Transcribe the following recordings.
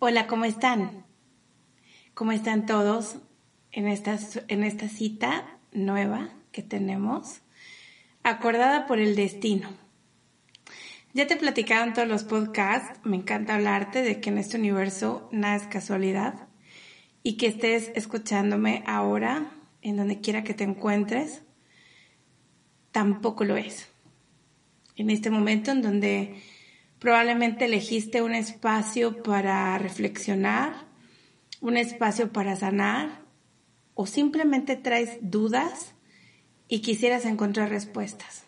Hola, ¿cómo están? ¿Cómo están todos en esta, en esta cita nueva que tenemos? Acordada por el destino. Ya te platicaron todos los podcasts, me encanta hablarte de que en este universo nada es casualidad y que estés escuchándome ahora, en donde quiera que te encuentres, tampoco lo es. En este momento en donde probablemente elegiste un espacio para reflexionar, un espacio para sanar o simplemente traes dudas y quisieras encontrar respuestas.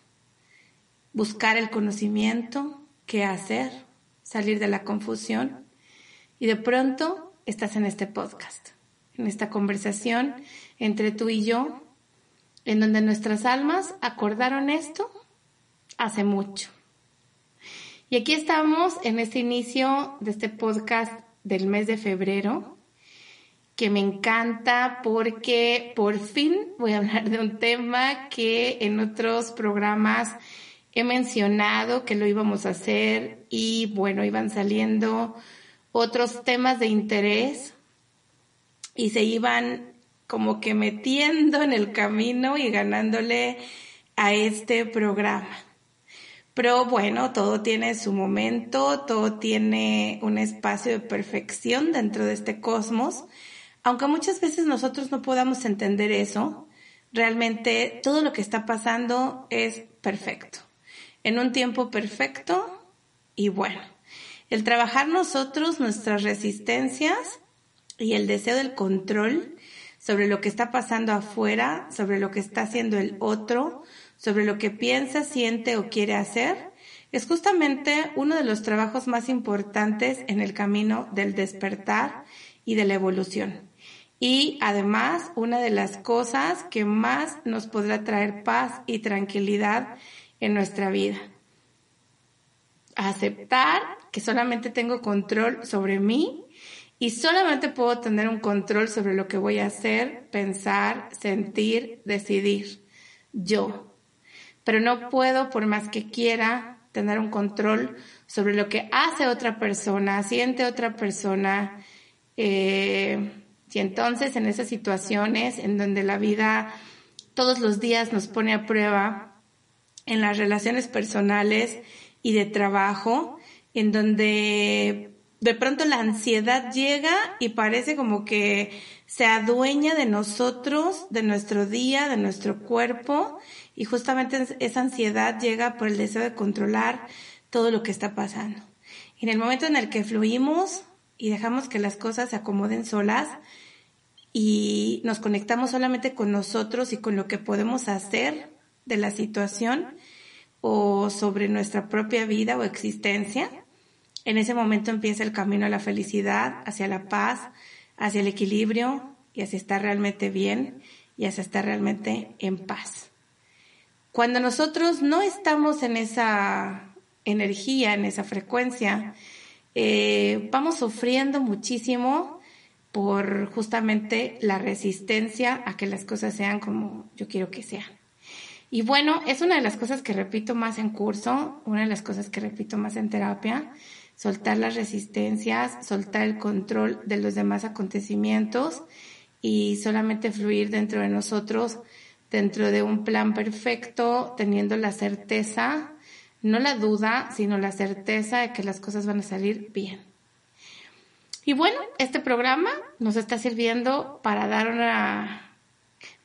Buscar el conocimiento, qué hacer, salir de la confusión y de pronto estás en este podcast, en esta conversación entre tú y yo, en donde nuestras almas acordaron esto hace mucho. Y aquí estamos en este inicio de este podcast del mes de febrero, que me encanta porque por fin voy a hablar de un tema que en otros programas he mencionado que lo íbamos a hacer y bueno, iban saliendo otros temas de interés y se iban como que metiendo en el camino y ganándole a este programa. Pero bueno, todo tiene su momento, todo tiene un espacio de perfección dentro de este cosmos aunque muchas veces nosotros no podamos entender eso, realmente todo lo que está pasando es perfecto, en un tiempo perfecto y bueno. El trabajar nosotros nuestras resistencias y el deseo del control sobre lo que está pasando afuera, sobre lo que está haciendo el otro, sobre lo que piensa, siente o quiere hacer, es justamente uno de los trabajos más importantes en el camino del despertar y de la evolución y además una de las cosas que más nos podrá traer paz y tranquilidad en nuestra vida. Aceptar que solamente tengo control sobre mí y solamente puedo tener un control sobre lo que voy a hacer, pensar, sentir, decidir. Yo. Pero no puedo, por más que quiera, tener un control sobre lo que hace otra persona, siente otra persona, eh, y entonces en esas situaciones en donde la vida todos los días nos pone a prueba, en las relaciones personales y de trabajo, en donde de pronto la ansiedad llega y parece como que se adueña de nosotros, de nuestro día, de nuestro cuerpo, y justamente esa ansiedad llega por el deseo de controlar todo lo que está pasando. en el momento en el que fluimos y dejamos que las cosas se acomoden solas, y nos conectamos solamente con nosotros y con lo que podemos hacer de la situación o sobre nuestra propia vida o existencia, en ese momento empieza el camino a la felicidad, hacia la paz, hacia el equilibrio y hacia estar realmente bien y hacia estar realmente en paz. Cuando nosotros no estamos en esa energía, en esa frecuencia, eh, vamos sufriendo muchísimo por justamente la resistencia a que las cosas sean como yo quiero que sean. Y bueno, es una de las cosas que repito más en curso, una de las cosas que repito más en terapia, soltar las resistencias, soltar el control de los demás acontecimientos y solamente fluir dentro de nosotros, dentro de un plan perfecto, teniendo la certeza, no la duda, sino la certeza de que las cosas van a salir bien. Y bueno, este programa nos está sirviendo para dar una,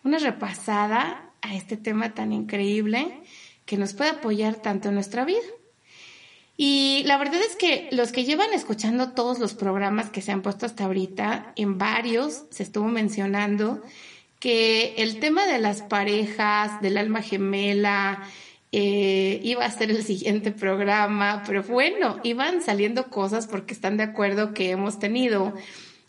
una repasada a este tema tan increíble que nos puede apoyar tanto en nuestra vida. Y la verdad es que los que llevan escuchando todos los programas que se han puesto hasta ahorita, en varios se estuvo mencionando que el tema de las parejas, del alma gemela, eh, iba a ser el siguiente programa, pero bueno, iban saliendo cosas porque están de acuerdo que hemos tenido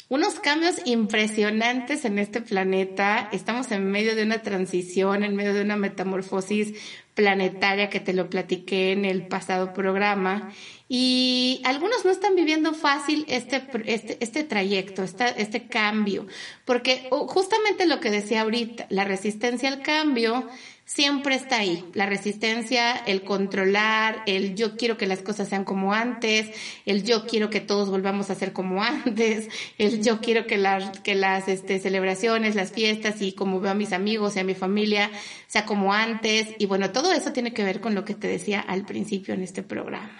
unos cambios impresionantes en este planeta. Estamos en medio de una transición, en medio de una metamorfosis planetaria que te lo platiqué en el pasado programa. Y algunos no están viviendo fácil este, este, este trayecto, este, este cambio, porque justamente lo que decía ahorita, la resistencia al cambio siempre está ahí. La resistencia, el controlar, el yo quiero que las cosas sean como antes, el yo quiero que todos volvamos a ser como antes, el yo quiero que las, que las este, celebraciones, las fiestas y como veo a mis amigos y a mi familia sea como antes. Y bueno, todo eso tiene que ver con lo que te decía al principio en este programa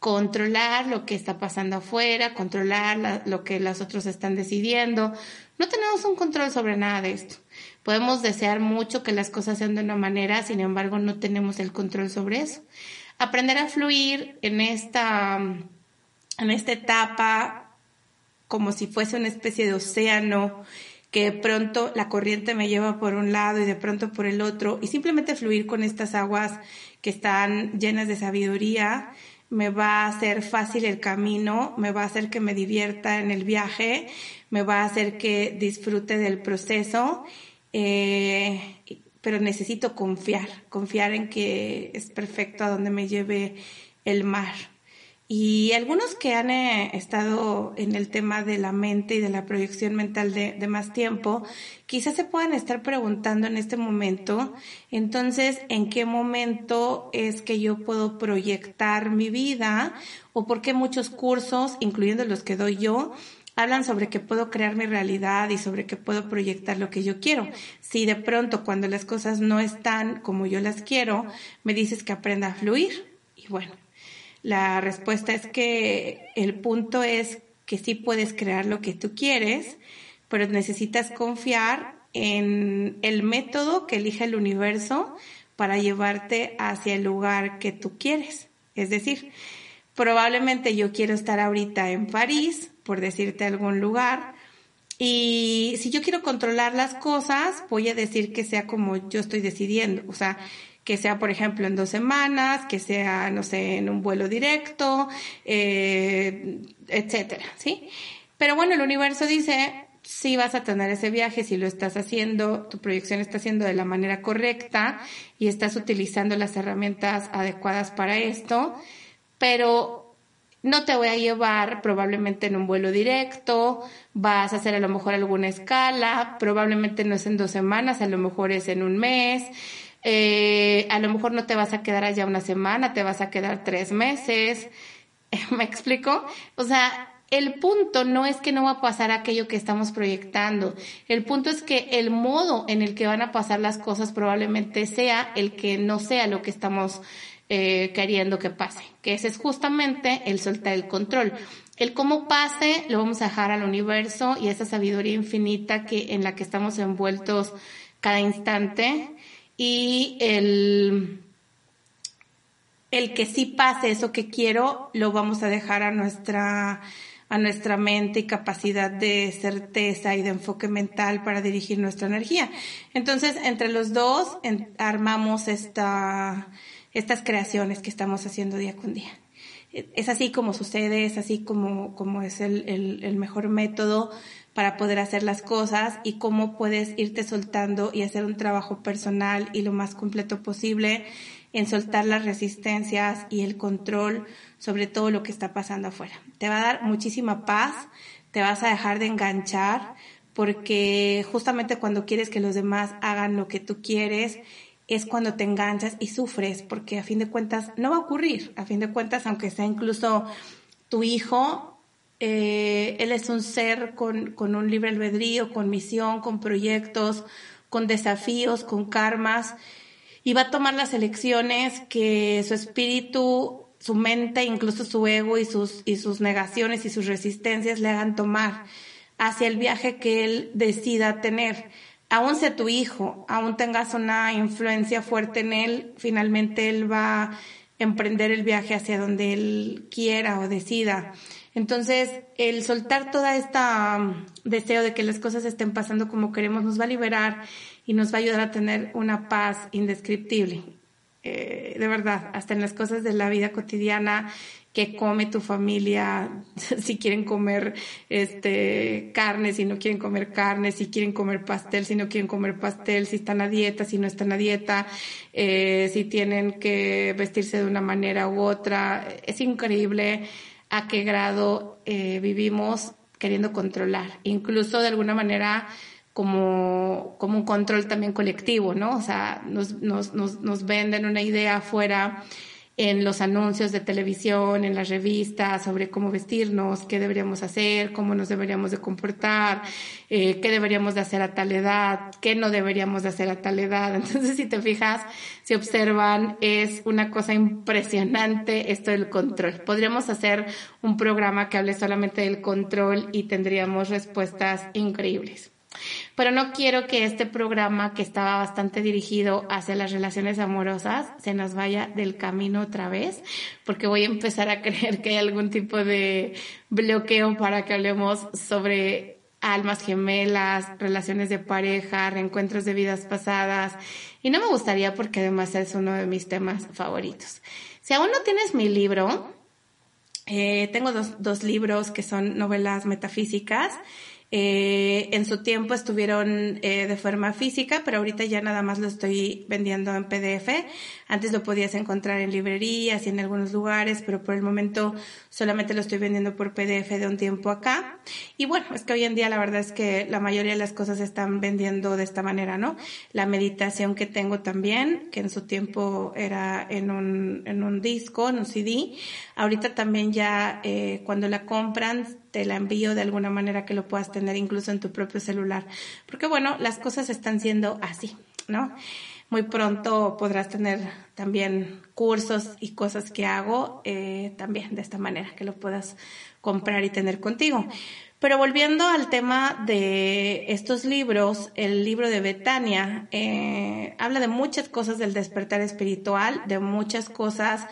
controlar lo que está pasando afuera, controlar lo que los otros están decidiendo. No tenemos un control sobre nada de esto. Podemos desear mucho que las cosas sean de una manera, sin embargo, no tenemos el control sobre eso. Aprender a fluir en esta, en esta etapa como si fuese una especie de océano que de pronto la corriente me lleva por un lado y de pronto por el otro y simplemente fluir con estas aguas que están llenas de sabiduría me va a hacer fácil el camino, me va a hacer que me divierta en el viaje, me va a hacer que disfrute del proceso, eh, pero necesito confiar, confiar en que es perfecto a donde me lleve el mar. Y algunos que han eh, estado en el tema de la mente y de la proyección mental de, de, más tiempo, quizás se puedan estar preguntando en este momento, entonces, ¿en qué momento es que yo puedo proyectar mi vida? ¿O por qué muchos cursos, incluyendo los que doy yo, hablan sobre que puedo crear mi realidad y sobre que puedo proyectar lo que yo quiero. Si de pronto cuando las cosas no están como yo las quiero, me dices que aprenda a fluir. Y bueno, la respuesta es que el punto es que sí puedes crear lo que tú quieres, pero necesitas confiar en el método que elige el universo para llevarte hacia el lugar que tú quieres. Es decir, probablemente yo quiero estar ahorita en París, por decirte algún lugar, y si yo quiero controlar las cosas, voy a decir que sea como yo estoy decidiendo. O sea, que sea, por ejemplo, en dos semanas, que sea, no sé, en un vuelo directo, eh, etcétera, ¿sí? Pero bueno, el universo dice, si vas a tener ese viaje, si lo estás haciendo, tu proyección está haciendo de la manera correcta y estás utilizando las herramientas adecuadas para esto, pero no te voy a llevar probablemente en un vuelo directo, vas a hacer a lo mejor alguna escala, probablemente no es en dos semanas, a lo mejor es en un mes, eh, a lo mejor no te vas a quedar allá una semana, te vas a quedar tres meses. ¿Me explico? O sea, el punto no es que no va a pasar aquello que estamos proyectando. El punto es que el modo en el que van a pasar las cosas probablemente sea el que no sea lo que estamos eh, queriendo que pase. Que ese es justamente el soltar el control. El cómo pase lo vamos a dejar al universo y esa sabiduría infinita que en la que estamos envueltos cada instante y el, el que sí pase eso que quiero, lo vamos a dejar a nuestra, a nuestra mente y capacidad de certeza y de enfoque mental para dirigir nuestra energía. Entonces, entre los dos armamos esta, estas creaciones que estamos haciendo día con día. Es así como sucede, es así como, como es el, el, el mejor método para poder hacer las cosas y cómo puedes irte soltando y hacer un trabajo personal y lo más completo posible en soltar las resistencias y el control sobre todo lo que está pasando afuera. Te va a dar muchísima paz, te vas a dejar de enganchar porque justamente cuando quieres que los demás hagan lo que tú quieres es cuando te enganchas y sufres porque a fin de cuentas no va a ocurrir, a fin de cuentas aunque sea incluso tu hijo eh, él es un ser con, con un libre albedrío, con misión, con proyectos, con desafíos, con karmas, y va a tomar las elecciones que su espíritu, su mente, incluso su ego y sus, y sus negaciones y sus resistencias le hagan tomar hacia el viaje que él decida tener. Aún sea tu hijo, aún tengas una influencia fuerte en él, finalmente él va a emprender el viaje hacia donde él quiera o decida. Entonces, el soltar toda esta um, deseo de que las cosas estén pasando como queremos nos va a liberar y nos va a ayudar a tener una paz indescriptible. Eh, de verdad, hasta en las cosas de la vida cotidiana que come tu familia, si quieren comer este carne, si no quieren comer carne, si quieren comer pastel, si no quieren comer pastel, si están a dieta, si no están a dieta, eh, si tienen que vestirse de una manera u otra. Es increíble a qué grado eh, vivimos queriendo controlar. Incluso de alguna manera como, como un control también colectivo, ¿no? O sea, nos, nos, nos, nos venden una idea afuera en los anuncios de televisión, en las revistas, sobre cómo vestirnos, qué deberíamos hacer, cómo nos deberíamos de comportar, eh, qué deberíamos de hacer a tal edad, qué no deberíamos de hacer a tal edad. Entonces, si te fijas, si observan, es una cosa impresionante esto del control. Podríamos hacer un programa que hable solamente del control y tendríamos respuestas increíbles. Pero no quiero que este programa que estaba bastante dirigido hacia las relaciones amorosas se nos vaya del camino otra vez, porque voy a empezar a creer que hay algún tipo de bloqueo para que hablemos sobre almas gemelas, relaciones de pareja, reencuentros de vidas pasadas. Y no me gustaría porque además es uno de mis temas favoritos. Si aún no tienes mi libro, eh, tengo dos, dos libros que son novelas metafísicas. Eh, en su tiempo estuvieron eh, de forma física, pero ahorita ya nada más lo estoy vendiendo en PDF. Antes lo podías encontrar en librerías y en algunos lugares, pero por el momento solamente lo estoy vendiendo por PDF de un tiempo acá. Y bueno, es que hoy en día la verdad es que la mayoría de las cosas se están vendiendo de esta manera, ¿no? La meditación que tengo también, que en su tiempo era en un, en un disco, en un CD. Ahorita también ya eh, cuando la compran te la envío de alguna manera que lo puedas tener incluso en tu propio celular. Porque bueno, las cosas están siendo así, ¿no? Muy pronto podrás tener también cursos y cosas que hago eh, también de esta manera, que lo puedas comprar y tener contigo. Pero volviendo al tema de estos libros, el libro de Betania eh, habla de muchas cosas del despertar espiritual, de muchas cosas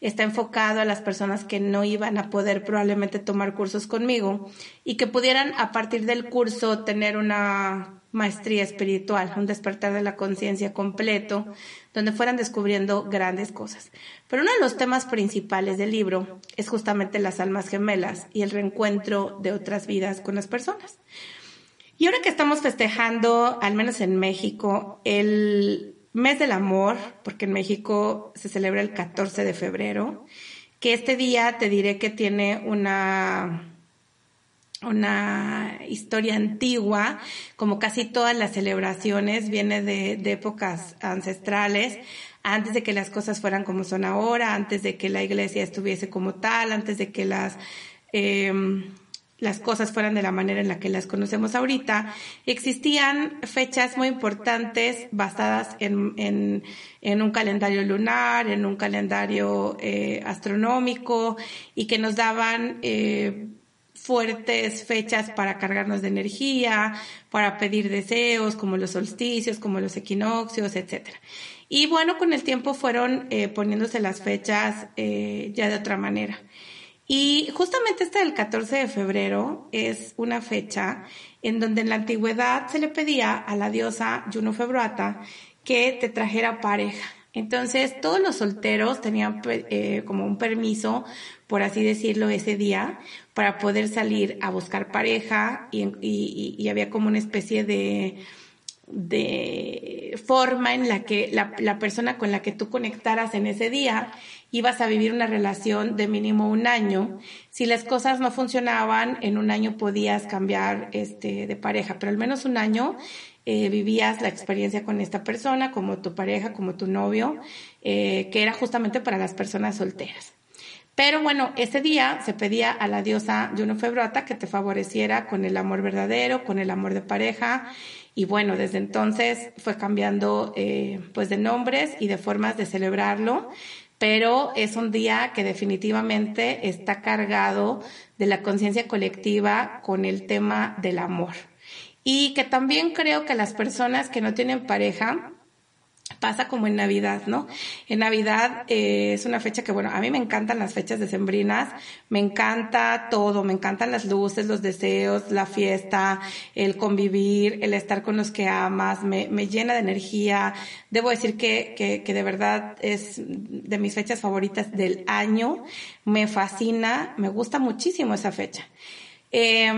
está enfocado a las personas que no iban a poder probablemente tomar cursos conmigo y que pudieran a partir del curso tener una maestría espiritual, un despertar de la conciencia completo, donde fueran descubriendo grandes cosas. Pero uno de los temas principales del libro es justamente las almas gemelas y el reencuentro de otras vidas con las personas. Y ahora que estamos festejando, al menos en México, el mes del amor, porque en México se celebra el 14 de febrero, que este día te diré que tiene una una historia antigua, como casi todas las celebraciones, viene de, épocas ancestrales, antes de que las cosas fueran como son ahora, antes de que la iglesia estuviese como tal, antes de que las eh, las cosas fueran de la manera en la que las conocemos ahorita, existían fechas muy importantes basadas en, en, un calendario lunar, en un calendario eh, astronómico y que nos daban eh, fuertes fechas para cargarnos de energía, para pedir deseos, como los solsticios, como los equinoccios, etcétera. Y bueno, con el tiempo fueron eh, poniéndose las fechas ya de otra manera. Y justamente este del 14 de febrero es una fecha en donde en la antigüedad se le pedía a la diosa Juno Februata que te trajera pareja. Entonces todos los solteros tenían eh, como un permiso, por así decirlo, ese día para poder salir a buscar pareja y había como una especie de de forma en la que la, la, persona con la que tú conectaras en ese día ibas a vivir una relación de mínimo un año. Si las cosas no funcionaban, en un año podías cambiar este, de pareja, pero al menos un año eh, vivías la experiencia con esta persona, como tu pareja, como tu novio, eh, que era justamente para las personas solteras. Pero bueno, ese día se pedía a la diosa Juno Febrota que te favoreciera con el amor verdadero, con el amor de pareja. Y bueno, desde entonces fue cambiando eh, pues de nombres y de formas de celebrarlo pero es un día que definitivamente está cargado de la conciencia colectiva con el tema del amor. Y que también creo que las personas que no tienen pareja pasa como en Navidad, ¿no? En Navidad eh, es una fecha que, bueno, a mí me encantan las fechas decembrinas, me encanta todo, me encantan las luces, los deseos, la fiesta, el convivir, el estar con los que amas, me, me llena de energía. Debo decir que, que, que de verdad es de mis fechas favoritas del año, me fascina, me gusta muchísimo esa fecha. Eh,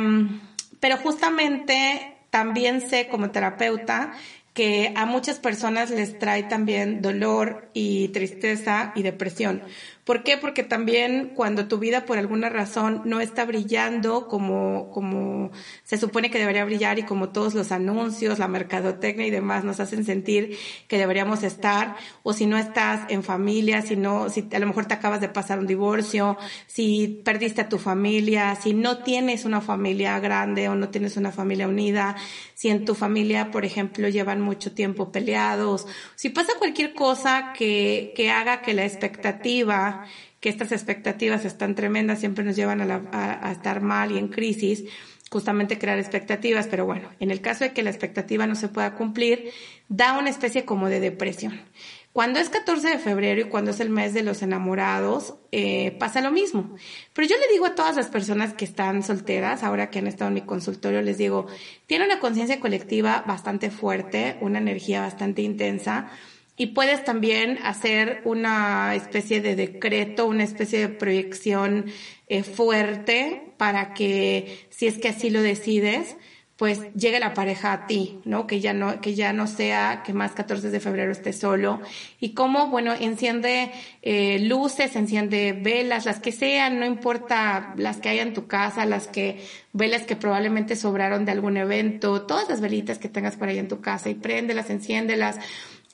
pero justamente también sé como terapeuta que a muchas personas les trae también dolor y tristeza y depresión, ¿Por qué? Porque también cuando tu vida por alguna razón no está brillando como, como se supone que debería brillar y como todos los anuncios, la mercadotecnia y demás nos hacen sentir que deberíamos estar, o si no estás en familia, si no, si a lo mejor te acabas de pasar un divorcio, si perdiste a tu familia, si no tienes una familia grande o no tienes una familia unida, si en tu familia, por ejemplo, llevan mucho tiempo peleados, si pasa cualquier cosa que, que haga que la expectativa, que estas expectativas están tremendas, siempre nos llevan a, estar mal y en crisis, justamente crear expectativas, pero bueno, en el caso de que la expectativa no se pueda cumplir, da una especie como de depresión. Cuando es 14 de febrero y cuando es el mes de los enamorados, eh, pasa lo mismo. Pero yo le digo a todas las personas que están solteras, ahora que han estado en mi consultorio, les digo, tiene una conciencia colectiva bastante fuerte, una energía bastante intensa y puedes también hacer una especie de decreto, una especie de proyección eh, fuerte para que, si es que así lo decides, pues llegue la pareja a ti, ¿no? Que ya no, que ya no sea que más 14 de febrero esté solo. Y cómo, bueno, enciende eh, luces, enciende velas, las que sean, no importa las que haya en tu casa, las que, velas que probablemente sobraron de algún evento, todas las velitas que tengas por ahí en tu casa y préndelas, enciéndelas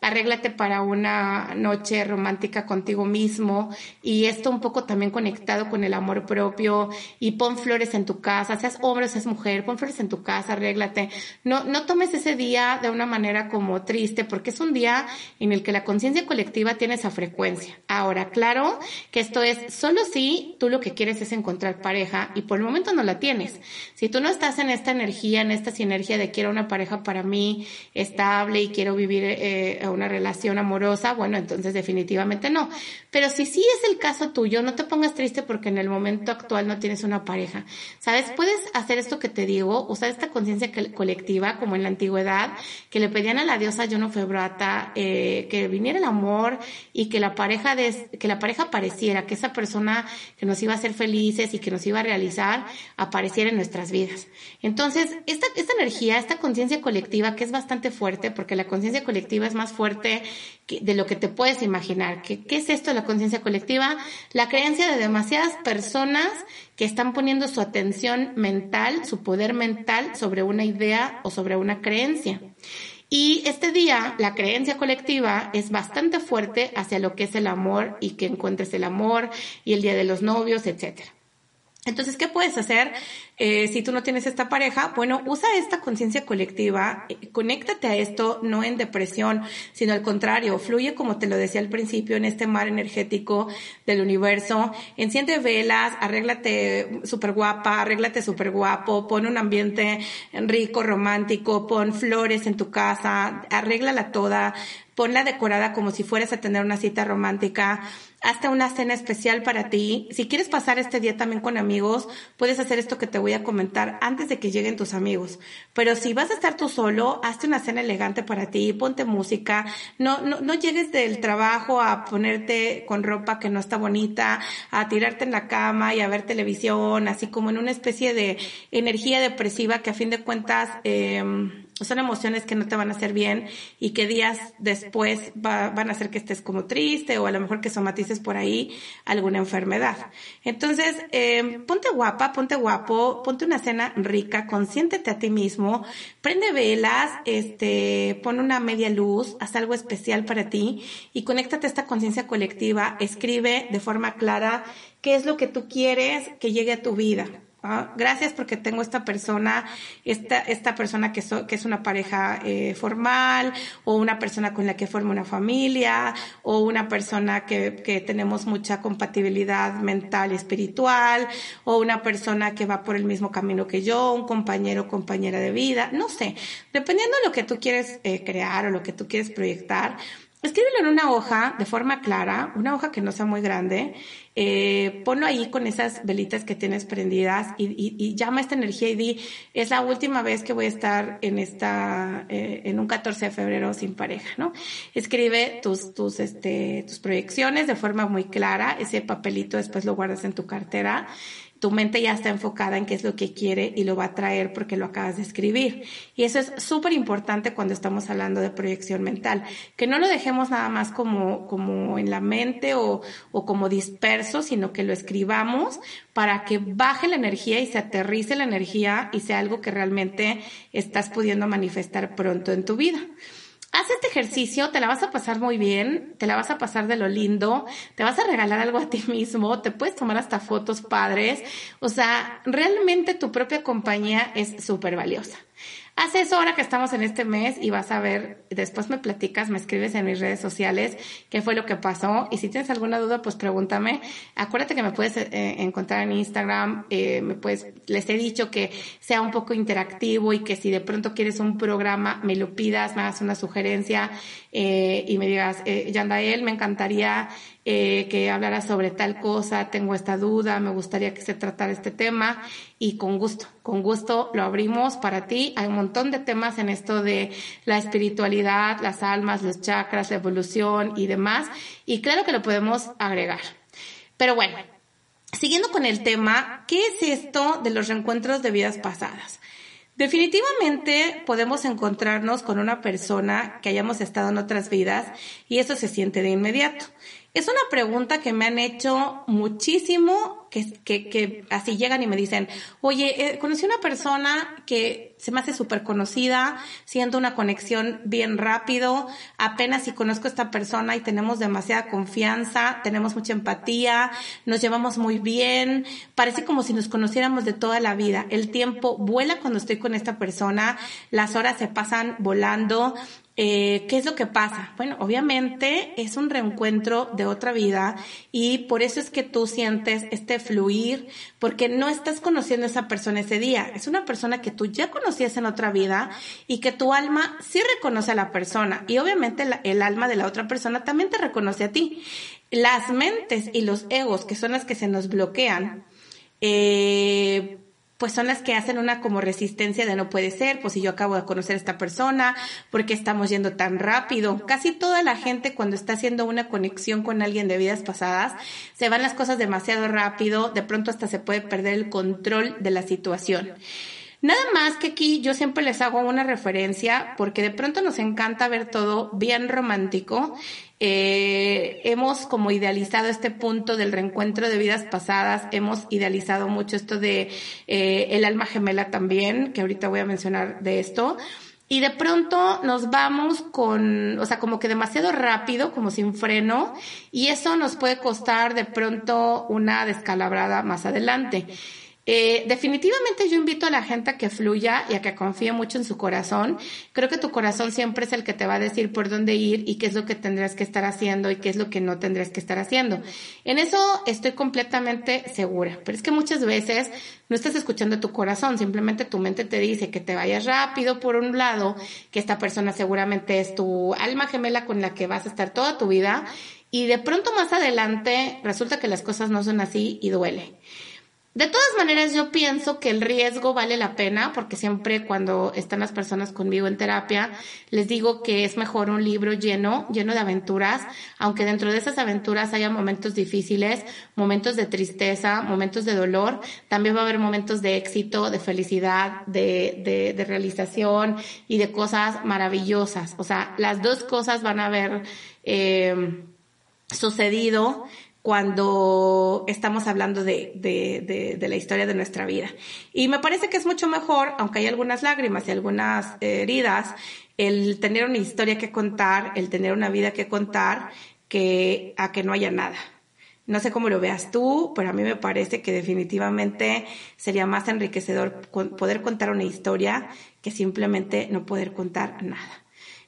arréglate para una noche romántica contigo mismo y esto un poco también conectado con el amor propio y pon flores en tu casa, seas hombre o seas mujer, pon flores en tu casa, arréglate. No, no tomes ese día de una manera como triste porque es un día en el que la conciencia colectiva tiene esa frecuencia. Ahora, claro que esto es solo si tú lo que quieres es encontrar pareja y por el momento no la tienes. Si tú no estás en esta energía, en esta sinergia de quiero una pareja para mí estable y quiero vivir eh, una relación amorosa, bueno, entonces definitivamente no. Pero si sí es el caso tuyo, no te pongas triste porque en el momento actual no tienes una pareja. ¿Sabes? Puedes hacer esto que te digo, usar esta conciencia colectiva como en la antigüedad, que le pedían a la diosa Juno Febrata eh, que viniera el amor y que la pareja que la pareja apareciera, que esa persona que nos iba a hacer felices y que nos iba a realizar apareciera en nuestras vidas. Entonces, esta, esta energía, esta conciencia colectiva que es bastante fuerte, porque la conciencia colectiva es más fuerte fuerte de lo que te puedes imaginar. ¿Qué, qué es esto de la conciencia colectiva? La creencia de demasiadas personas que están poniendo su atención mental, su poder mental sobre una idea o sobre una creencia. Y este día, la creencia colectiva es bastante fuerte hacia lo que es el amor y que encuentres el amor y el día de los novios, etcétera. Entonces, ¿qué puedes hacer eh, si tú no tienes esta pareja? Bueno, usa esta conciencia colectiva, eh, conéctate a esto, no en depresión, sino al contrario, fluye como te lo decía al principio en este mar energético del universo, enciende velas, arréglate súper guapa, arréglate súper guapo, pon un ambiente rico, romántico, pon flores en tu casa, arréglala toda, ponla decorada como si fueras a tener una cita romántica, hasta una cena especial para ti. Si quieres pasar este día también con amigos, puedes hacer esto que te voy a comentar antes de que lleguen tus amigos. Pero si vas a estar tú solo, hazte una cena elegante para ti, ponte música, no, no, no llegues del trabajo a ponerte con ropa que no está bonita, a tirarte en la cama y a ver televisión, así como en una especie de energía depresiva que a fin de cuentas, eh, son emociones que no te van a hacer bien y que días después van a hacer que estés como triste o a lo mejor que somatices por ahí alguna enfermedad. Entonces, eh, ponte guapa, ponte guapo, ponte una cena rica, consiéntete a ti mismo, prende velas, este, pon una media luz, haz algo especial para ti y conéctate a esta conciencia colectiva, escribe de forma clara qué es lo que tú quieres que llegue a tu vida. ¿Ah? Gracias porque tengo esta persona, esta, esta persona que, que es una pareja eh, formal o una persona con la que formo una familia o una persona que, que tenemos mucha compatibilidad mental y espiritual o una persona que va por el mismo camino que yo, un compañero o compañera de vida, no sé, dependiendo de lo que tú quieres eh, crear o lo que tú quieres proyectar, escríbelo en una hoja de forma clara, una hoja que no sea muy grande, eh, ponlo ahí con esas velitas que tienes prendidas y, llama esta energía y di, es la última vez que voy a estar en esta, eh, en un 14 de febrero sin pareja, ¿no? Escribe tus, tus, este, tus proyecciones de forma muy clara, ese papelito después lo guardas en tu cartera tu mente ya está enfocada en qué es lo que quiere y lo va a traer porque lo acabas de escribir. Y eso es súper importante cuando estamos hablando de proyección mental, que no lo dejemos nada más como, como en la mente o, o como disperso, sino que lo escribamos para que baje la energía y se aterrice la energía y sea algo que realmente estás pudiendo manifestar pronto en tu vida. Haz este ejercicio, te la vas a pasar muy bien, te la vas a pasar de lo lindo, te vas a regalar algo a ti mismo, te puedes tomar hasta fotos padres, o sea, realmente tu propia compañía es súper valiosa. Ahora que estamos en este mes y vas a ver, después me platicas, me escribes en mis redes sociales qué fue lo que pasó. Y si tienes alguna duda, pues pregúntame. Acuérdate que me puedes eh, encontrar en Instagram, eh, me puedes, les he dicho que sea un poco interactivo y que si de pronto quieres un programa, me lo pidas, me hagas una sugerencia eh, y me digas, eh, Yandael, me encantaría eh, que hablara sobre tal cosa, tengo esta duda, me gustaría que se tratara este tema y con gusto, con gusto lo abrimos para ti. Hay un montón de temas en esto de la espiritualidad, las almas, los chakras, la evolución y demás y claro que lo podemos agregar. Pero bueno, siguiendo con el tema, ¿qué es esto de los reencuentros de vidas pasadas? Definitivamente podemos encontrarnos con una persona que hayamos estado en otras vidas y eso se siente de inmediato. Es una pregunta que me han hecho muchísimo, que, que, que así llegan y me dicen, oye, eh, conocí una persona que se me hace súper conocida, siento una conexión bien rápido, apenas si conozco a esta persona y tenemos demasiada confianza, tenemos mucha empatía, nos llevamos muy bien, parece como si nos conociéramos de toda la vida. El tiempo vuela cuando estoy con esta persona, las horas se pasan volando, eh, ¿Qué es lo que pasa? Bueno, obviamente es un reencuentro de otra vida y por eso es que tú sientes este fluir, porque no estás conociendo a esa persona ese día. Es una persona que tú ya conocías en otra vida y que tu alma sí reconoce a la persona y obviamente el alma de la otra persona también te reconoce a ti. Las mentes y los egos, que son las que se nos bloquean, eh, pues son las que hacen una como resistencia de no puede ser, pues si yo acabo de conocer a esta persona, ¿por qué estamos yendo tan rápido? Casi toda la gente cuando está haciendo una conexión con alguien de vidas pasadas, se van las cosas demasiado rápido, de pronto hasta se puede perder el control de la situación. Nada más que aquí yo siempre les hago una referencia porque de pronto nos encanta ver todo bien romántico. Eh, hemos como idealizado este punto del reencuentro de vidas pasadas, hemos idealizado mucho esto de eh, el alma gemela también, que ahorita voy a mencionar de esto. Y de pronto nos vamos con, o sea, como que demasiado rápido, como sin freno, y eso nos puede costar de pronto una descalabrada más adelante. Eh, definitivamente yo invito a la gente a que fluya y a que confíe mucho en su corazón. Creo que tu corazón siempre es el que te va a decir por dónde ir y qué es lo que tendrás que estar haciendo y qué es lo que no tendrás que estar haciendo. En eso estoy completamente segura, pero es que muchas veces no estás escuchando tu corazón, simplemente tu mente te dice que te vayas rápido por un lado, que esta persona seguramente es tu alma gemela con la que vas a estar toda tu vida y de pronto más adelante resulta que las cosas no son así y duele. De todas maneras, yo pienso que el riesgo vale la pena porque siempre cuando están las personas conmigo en terapia, les digo que es mejor un libro lleno, lleno de aventuras, aunque dentro de esas aventuras haya momentos difíciles, momentos de tristeza, momentos de dolor, también va a haber momentos de éxito, de felicidad, de, de, de realización y de cosas maravillosas. O sea, las dos cosas van a haber eh, sucedido cuando estamos hablando de, de, de, la historia de nuestra vida. Y me parece que es mucho mejor, aunque hay algunas lágrimas y algunas heridas, el tener una historia que contar, el tener una vida que contar, que a que no haya nada. No sé cómo lo veas tú, pero a mí me parece que definitivamente sería más enriquecedor poder contar una historia que simplemente no poder contar nada.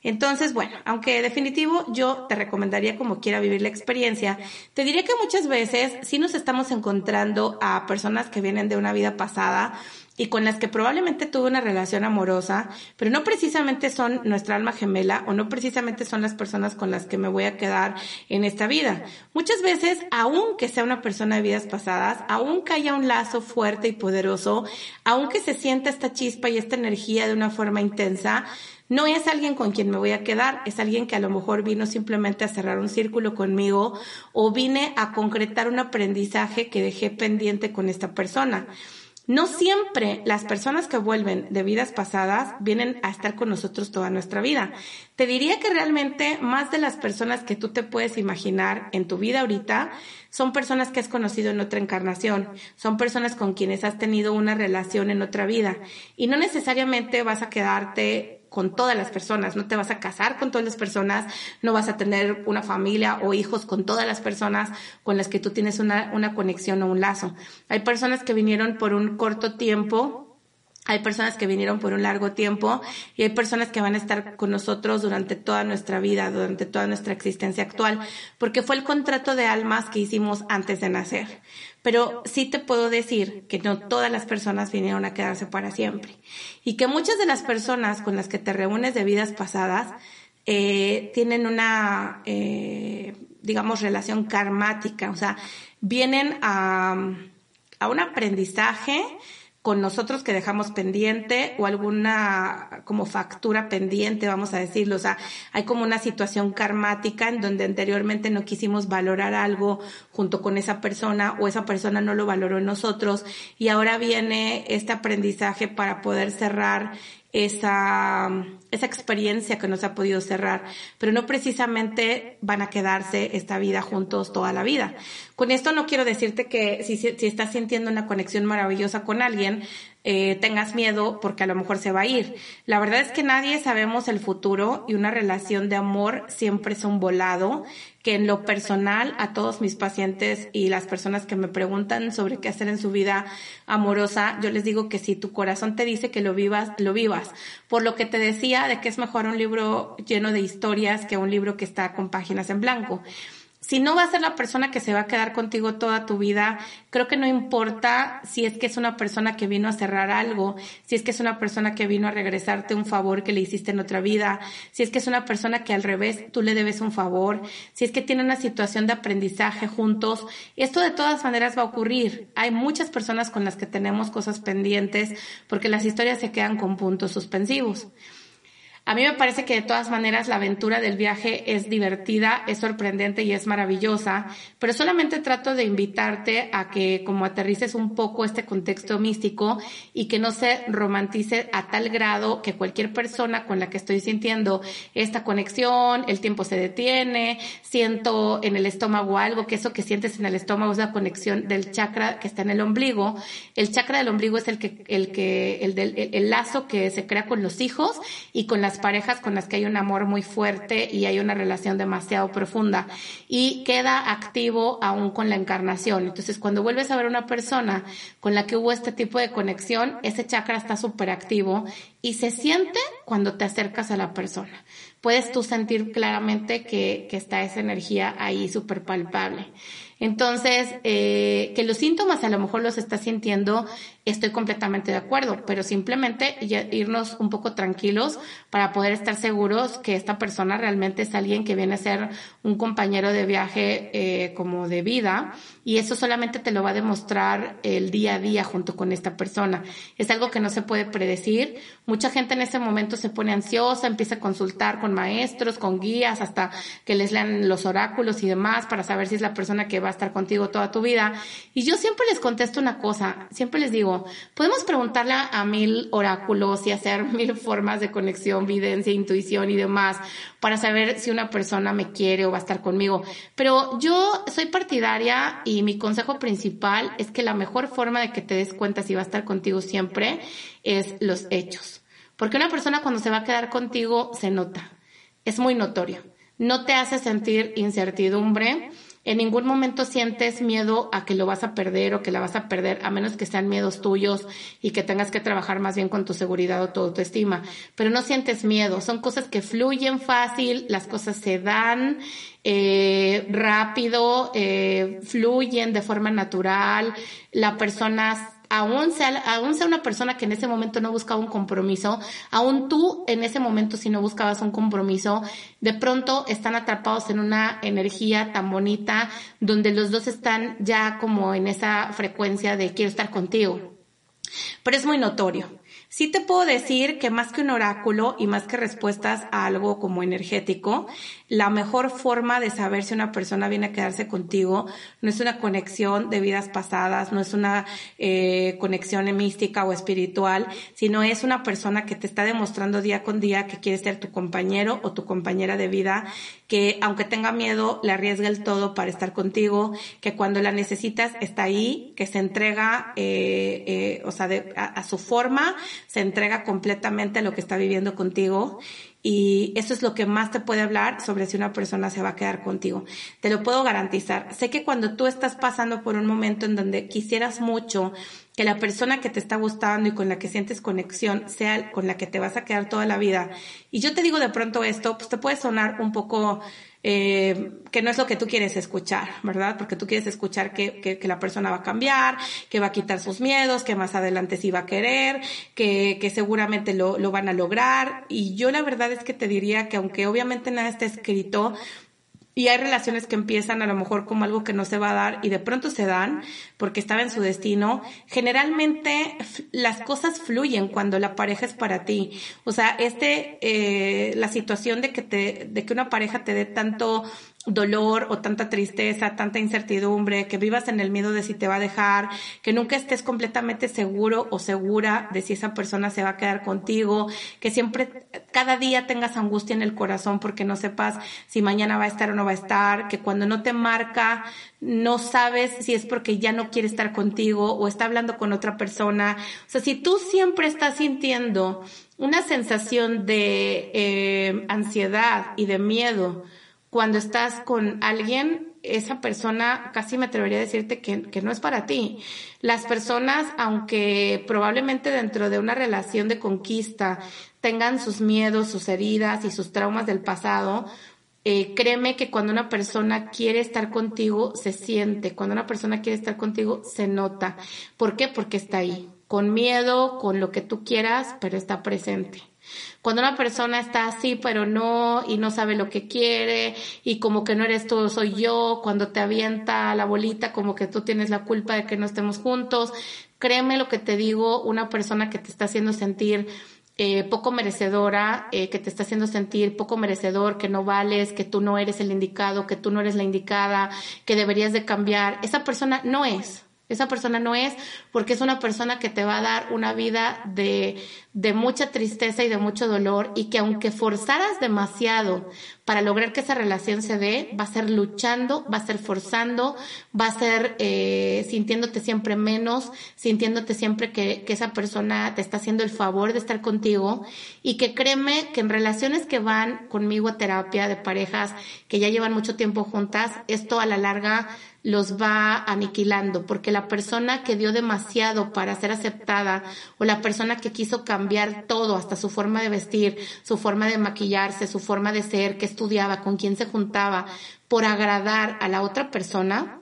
Entonces, bueno, aunque definitivo yo te recomendaría como quiera vivir la experiencia, te diría que muchas veces sí nos estamos encontrando a personas que vienen de una vida pasada y con las que probablemente tuve una relación amorosa, pero no precisamente son nuestra alma gemela o no precisamente son las personas con las que me voy a quedar en esta vida. Muchas veces, aunque sea una persona de vidas pasadas, aunque haya un lazo fuerte y poderoso, aunque se sienta esta chispa y esta energía de una forma intensa, No es alguien con quien me voy a quedar, es alguien que a lo mejor vino simplemente a cerrar un círculo conmigo o vine a concretar un aprendizaje que dejé pendiente con esta persona. No siempre las personas que vuelven de vidas pasadas vienen a estar con nosotros toda nuestra vida. Te diría que realmente más de las personas que tú te puedes imaginar en tu vida ahorita son personas que has conocido en otra encarnación, son personas con quienes has tenido una relación en otra vida y no necesariamente vas a quedarte con todas las personas, no te vas a casar con todas las personas, no vas a tener una familia o hijos con todas las personas con las que tú tienes una, una conexión o un lazo. Hay personas que vinieron por un corto tiempo, hay personas que vinieron por un largo tiempo y hay personas que van a estar con nosotros durante toda nuestra vida, durante toda nuestra existencia actual, porque fue el contrato de almas que hicimos antes de nacer. Pero sí te puedo decir que no todas las personas vinieron a quedarse para siempre y que muchas de las personas con las que te reúnes de vidas pasadas eh, tienen una, eh, digamos, relación karmática, o sea, vienen a, a un aprendizaje con nosotros que dejamos pendiente o alguna como factura pendiente, vamos a decirlo. O sea, hay como una situación karmática en donde anteriormente no quisimos valorar algo junto con esa persona o esa persona no lo valoró en nosotros y ahora viene este aprendizaje para poder cerrar esa, esa experiencia que nos ha podido cerrar, pero no precisamente van a quedarse esta vida juntos toda la vida. Con esto no quiero decirte que si, si estás sintiendo una conexión maravillosa con alguien, eh, tengas miedo porque a lo mejor se va a ir. La verdad es que nadie sabemos el futuro y una relación de amor siempre es un volado que en lo personal a todos mis pacientes y las personas que me preguntan sobre qué hacer en su vida amorosa, yo les digo que si tu corazón te dice que lo vivas, lo vivas. Por lo que te decía de que es mejor un libro lleno de historias que un libro que está con páginas en blanco si no va a ser la persona que se va a quedar contigo toda tu vida, creo que no importa si es que es una persona que vino a cerrar algo, si es que es una persona que vino a regresarte un favor que le hiciste en otra vida, si es que es una persona que al revés tú le debes un favor, si es que tiene una situación de aprendizaje juntos, esto de todas maneras va a ocurrir. Hay muchas personas con las que tenemos cosas pendientes porque las historias se quedan con puntos suspensivos. A mí me parece que de todas maneras la aventura del viaje es divertida, es sorprendente y es maravillosa, pero solamente trato de invitarte a que como aterrices un poco este contexto místico y que no se romantice a tal grado que cualquier persona con la que estoy sintiendo esta conexión, el tiempo se detiene, siento en el estómago algo, que eso que sientes en el estómago es la conexión del chakra que está en el ombligo. El chakra del ombligo es el que, el que, el del, el lazo que se crea con los hijos y con las parejas con las que hay un amor muy fuerte y hay una relación demasiado profunda y queda activo aún con la encarnación. Entonces, cuando vuelves a ver una persona con la que hubo este tipo de conexión, ese chakra está súper activo y se siente cuando te acercas a la persona. Puedes tú sentir claramente que, que está esa energía ahí súper palpable. Entonces, eh, que los síntomas a lo mejor los estás sintiendo, estoy completamente de acuerdo, pero simplemente irnos un poco tranquilos para poder estar seguros que esta persona realmente es alguien que viene a ser un compañero de viaje eh, como de vida y eso solamente te lo va a demostrar el día a día junto con esta persona. Es algo que no se puede predecir. Mucha gente en ese momento se pone ansiosa, empieza a consultar con maestros, con guías, hasta que les lean los oráculos y demás para saber si es la persona que va a estar contigo toda tu vida. Y yo siempre les contesto una cosa, siempre les digo, podemos preguntarle a mil oráculos y hacer mil formas de conexión, videncia, intuición y demás para saber si una persona me quiere o va a estar conmigo. Pero yo soy partidaria y mi consejo principal es que la mejor forma de que te des cuenta si va a estar contigo siempre es los hechos. Porque una persona cuando se va a quedar contigo se nota, es muy notorio. No te hace sentir incertidumbre, en ningún momento sientes miedo a que lo vas a perder o que la vas a perder, a menos que sean miedos tuyos y que tengas que trabajar más bien con tu seguridad o tu autoestima. Pero no sientes miedo, son cosas que fluyen fácil, las cosas se dan eh, rápido, eh, fluyen de forma natural, la persona aún sea, aún sea una persona que en ese momento no buscaba un compromiso, aún tú en ese momento si no buscabas un compromiso, de pronto están atrapados en una energía tan bonita donde los dos están ya como en esa frecuencia de quiero estar contigo. Pero es muy notorio. Sí te puedo decir que más que un oráculo y más que respuestas a algo como energético, la mejor forma de saber si una persona viene a quedarse contigo no es una conexión de vidas pasadas, no es una eh, conexión mística o espiritual, sino es una persona que te está demostrando día con día que quiere ser tu compañero o tu compañera de vida, que aunque tenga miedo, le arriesga el todo para estar contigo, que cuando la necesitas está ahí, que se entrega, eh, eh, o sea, a su forma, se entrega completamente a lo que está viviendo contigo y eso es lo que más te puede hablar sobre si una persona se va a quedar contigo. Te lo puedo garantizar. Sé que cuando tú estás pasando por un momento en donde quisieras mucho que la persona que te está gustando y con la que sientes conexión sea con la que te vas a quedar toda la vida, y yo te digo de pronto esto, pues te puede sonar un poco eh, que no es lo que tú quieres escuchar, ¿verdad? Porque tú quieres escuchar que, que, que, la persona va a cambiar, que va a quitar sus miedos, que más adelante sí va a querer, que, que seguramente lo, lo van a lograr. Y yo la verdad es que te diría que aunque obviamente nada está escrito, y hay relaciones que empiezan a lo mejor como algo que no se va a dar y de pronto se dan porque estaba en su destino. Generalmente las cosas fluyen cuando la pareja es para ti. O sea, este, eh, la situación de que te, de que una pareja te dé tanto dolor o tanta tristeza, tanta incertidumbre, que vivas en el miedo de si te va a dejar, que nunca estés completamente seguro o segura de si esa persona se va a quedar contigo, que siempre cada día tengas angustia en el corazón porque no sepas si mañana va a estar o no va a estar, que cuando no te marca no sabes si es porque ya no quiere estar contigo o está hablando con otra persona. O sea, si tú siempre estás sintiendo una sensación de eh, ansiedad y de miedo, cuando estás con alguien, esa persona casi me atrevería a decirte que, que, no es para ti. Las personas, aunque probablemente dentro de una relación de conquista tengan sus miedos, sus heridas y sus traumas del pasado, eh, créeme que cuando una persona quiere estar contigo, se siente. Cuando una persona quiere estar contigo, se nota. ¿Por qué? Porque está ahí. Con miedo, con lo que tú quieras, pero está presente. Cuando una persona está así, pero no, y no sabe lo que quiere, y como que no eres tú, soy yo, cuando te avienta la bolita, como que tú tienes la culpa de que no estemos juntos, créeme lo que te digo, una persona que te está haciendo sentir eh, poco merecedora, eh, que te está haciendo sentir poco merecedor, que no vales, que tú no eres el indicado, que tú no eres la indicada, que deberías de cambiar, esa persona no es. Esa persona no es porque es una persona que te va a dar una vida de, de mucha tristeza y de mucho dolor y que aunque forzaras demasiado para lograr que esa relación se dé, va a ser luchando, va a ser forzando, va a ser eh, sintiéndote siempre menos, sintiéndote siempre que, que esa persona te está haciendo el favor de estar contigo. Y que créeme que en relaciones que van conmigo a terapia de parejas que ya llevan mucho tiempo juntas, esto a la larga los va aniquilando, porque la persona que dio demasiado para ser aceptada o la persona que quiso cambiar todo, hasta su forma de vestir, su forma de maquillarse, su forma de ser, que estudiaba, con quién se juntaba, por agradar a la otra persona,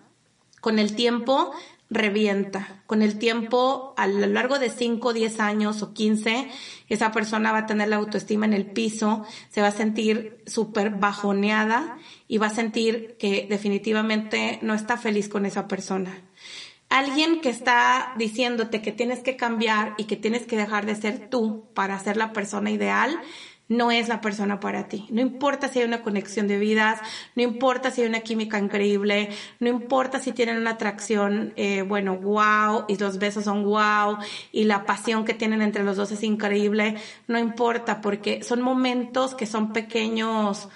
con el tiempo revienta. Con el tiempo, a lo largo de 5, 10 años o 15, esa persona va a tener la autoestima en el piso, se va a sentir súper bajoneada y va a sentir que definitivamente no está feliz con esa persona. Alguien que está diciéndote que tienes que cambiar y que tienes que dejar de ser tú para ser la persona ideal, no es la persona para ti. No importa si hay una conexión de vidas, no importa si hay una química increíble, no importa si tienen una atracción, eh, bueno, wow, y los besos son wow, y la pasión que tienen entre los dos es increíble, no importa, porque son momentos que son pequeños,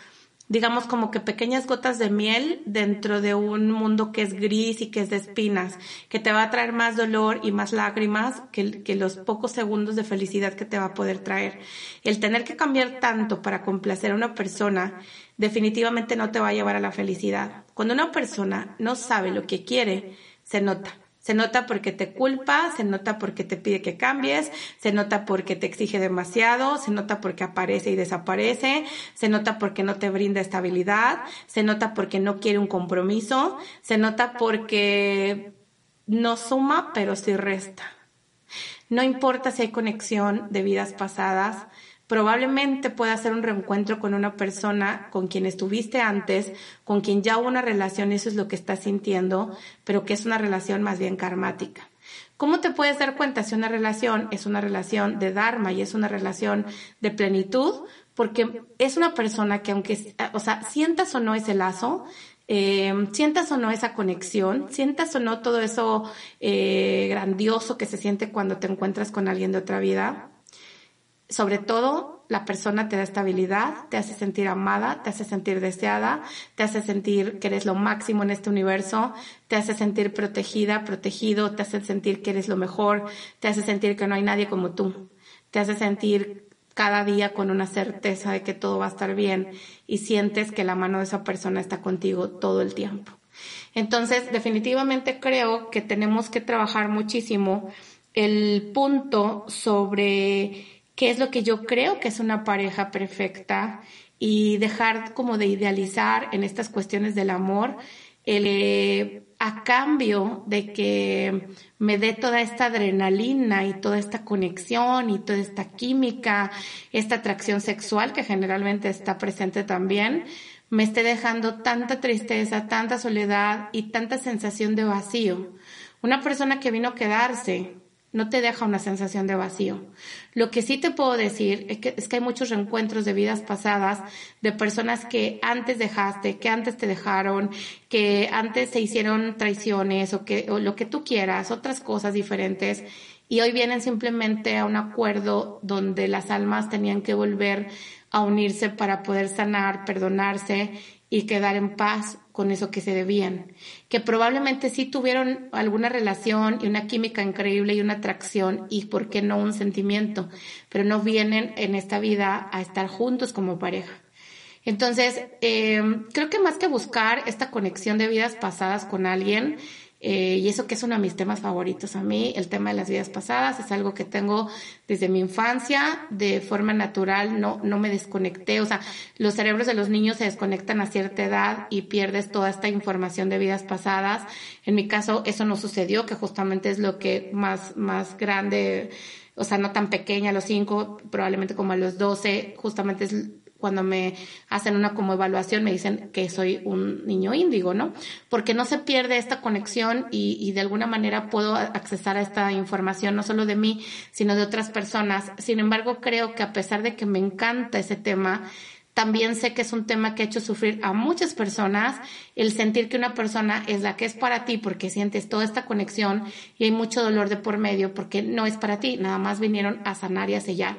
digamos como que pequeñas gotas de miel dentro de un mundo que es gris y que es de espinas, que te va a traer más dolor y más lágrimas que, que, los pocos segundos de felicidad que te va a poder traer. El tener que cambiar tanto para complacer a una persona definitivamente no te va a llevar a la felicidad. Cuando una persona no sabe lo que quiere, se nota. Se nota porque te culpa, se nota porque te pide que cambies, se nota porque te exige demasiado, se nota porque aparece y desaparece, se nota porque no te brinda estabilidad, se nota porque no quiere un compromiso, se nota porque no suma pero sí resta. No importa si hay conexión de vidas pasadas, probablemente pueda hacer un reencuentro con una persona con quien estuviste antes, con quien ya hubo una relación, eso es lo que estás sintiendo, pero que es una relación más bien karmática. ¿Cómo te puedes dar cuenta si una relación es una relación de Dharma y es una relación de plenitud? Porque es una persona que aunque, o sea, sientas o no ese lazo, eh, sientas o no esa conexión, sientas o no todo eso eh, grandioso que se siente cuando te encuentras con alguien de otra vida, sobre todo la persona te da estabilidad, te hace sentir amada, te hace sentir deseada, te hace sentir que eres lo máximo en este universo, te hace sentir protegida, protegido, te hace sentir que eres lo mejor, te hace sentir que no hay nadie como tú, te hace sentir cada día con una certeza de que todo va a estar bien y sientes que la mano de esa persona está contigo todo el tiempo. Entonces, definitivamente creo que tenemos que trabajar muchísimo el punto sobre qué es lo que yo creo que es una pareja perfecta y dejar como de idealizar en estas cuestiones del amor el, a cambio de que me dé toda esta adrenalina y toda esta conexión y toda esta química, esta atracción sexual que generalmente está presente también, me esté dejando tanta tristeza, tanta soledad y tanta sensación de vacío. Una persona que vino a quedarse, no te deja una sensación de vacío. Lo que sí te puedo decir es que, es que hay muchos reencuentros de vidas pasadas de personas que antes dejaste, que antes te dejaron, que antes se hicieron traiciones o que o lo que tú quieras, otras cosas diferentes y hoy vienen simplemente a un acuerdo donde las almas tenían que volver a unirse para poder sanar, perdonarse y quedar en paz con eso que se debían, que probablemente sí tuvieron alguna relación y una química increíble y una atracción y, ¿por qué no, un sentimiento? Pero no vienen en esta vida a estar juntos como pareja. Entonces, eh, creo que más que buscar esta conexión de vidas pasadas con alguien, eh, y eso que es uno de mis temas favoritos a mí, el tema de las vidas pasadas, es algo que tengo desde mi infancia, de forma natural, no, no me desconecté, o sea, los cerebros de los niños se desconectan a cierta edad y pierdes toda esta información de vidas pasadas. En mi caso, eso no sucedió, que justamente es lo que más, más grande, o sea, no tan pequeña, a los cinco, probablemente como a los doce, justamente es cuando me hacen una como evaluación me dicen que soy un niño índigo, ¿no? Porque no se pierde esta conexión y, y de alguna manera puedo accesar a esta información no solo de mí, sino de otras personas. Sin embargo, creo que a pesar de que me encanta ese tema, también sé que es un tema que ha hecho sufrir a muchas personas el sentir que una persona es la que es para ti porque sientes toda esta conexión y hay mucho dolor de por medio porque no es para ti, nada más vinieron a sanar y a sellar.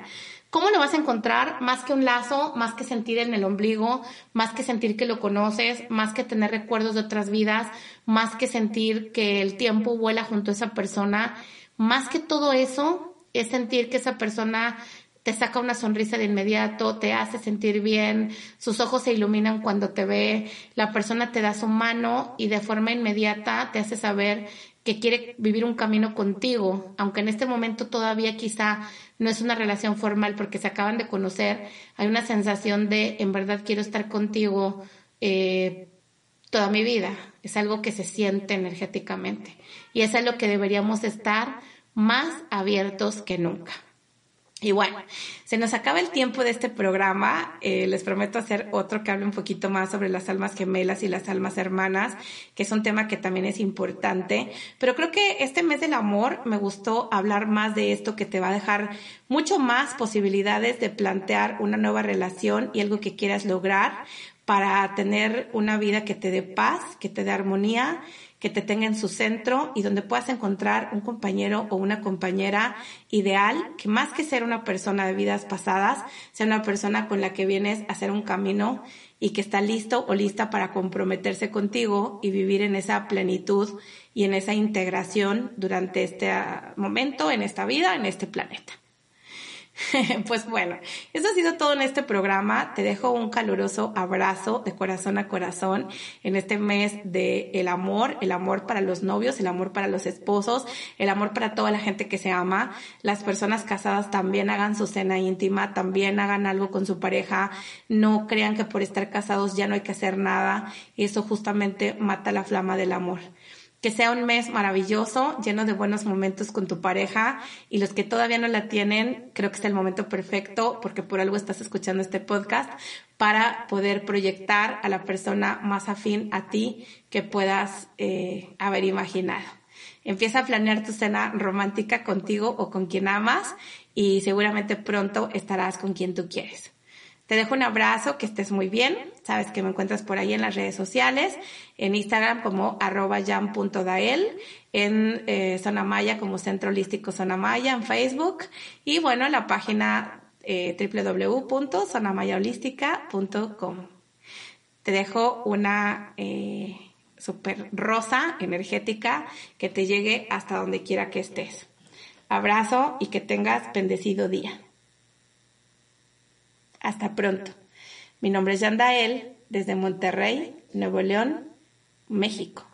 ¿Cómo lo vas a encontrar? Más que un lazo, más que sentir en el ombligo, más que sentir que lo conoces, más que tener recuerdos de otras vidas, más que sentir que el tiempo vuela junto a esa persona, más que todo eso es sentir que esa persona te saca una sonrisa de inmediato, te hace sentir bien, sus ojos se iluminan cuando te ve, la persona te da su mano y de forma inmediata te hace saber que quiere vivir un camino contigo, aunque en este momento todavía quizá no es una relación formal porque se acaban de conocer, hay una sensación de en verdad quiero estar contigo eh, toda mi vida. Es algo que se siente energéticamente y es a lo que deberíamos estar más abiertos que nunca. Y bueno, se nos acaba el tiempo de este programa. Eh, les prometo hacer otro que hable un poquito más sobre las almas gemelas y las almas hermanas, que es un tema que también es importante. Pero creo que este mes del amor me gustó hablar más de esto que te va a dejar mucho más posibilidades de plantear una nueva relación y algo que quieras lograr para tener una vida que te dé paz, que te dé armonía que te tenga en su centro y donde puedas encontrar un compañero o una compañera ideal, que más que ser una persona de vidas pasadas, sea una persona con la que vienes a hacer un camino y que está listo o lista para comprometerse contigo y vivir en esa plenitud y en esa integración durante este momento, en esta vida, en este planeta. pues bueno, eso ha sido todo en este programa. Te dejo un caluroso abrazo de corazón a corazón en este mes de el amor, el amor para los novios, el amor para los esposos, el amor para toda la gente que se ama. Las personas casadas también hagan su cena íntima, también hagan algo con su pareja. No crean que por estar casados ya no hay que hacer nada. Eso justamente mata la flama del amor que sea un mes maravilloso, lleno de buenos momentos con tu pareja y los que todavía no la tienen, creo que es el momento perfecto porque por algo estás escuchando este podcast para poder proyectar a la persona más afín a ti que puedas eh, haber imaginado. Empieza a planear tu cena romántica contigo o con quien amas y seguramente pronto estarás con quien tú quieres. Te dejo un abrazo, que estés muy bien. Sabes que me encuentras por ahí en las redes sociales, en Instagram como arroba jam.dael, en eh, Zona Maya como Centro Holístico Zona Maya, en Facebook y bueno, la página eh. Te dejo una eh, super rosa energética que te llegue hasta donde quiera que estés. Abrazo y que tengas bendecido día. Hasta pronto. Mi nombre es Yandael, desde Monterrey, Nuevo León, México.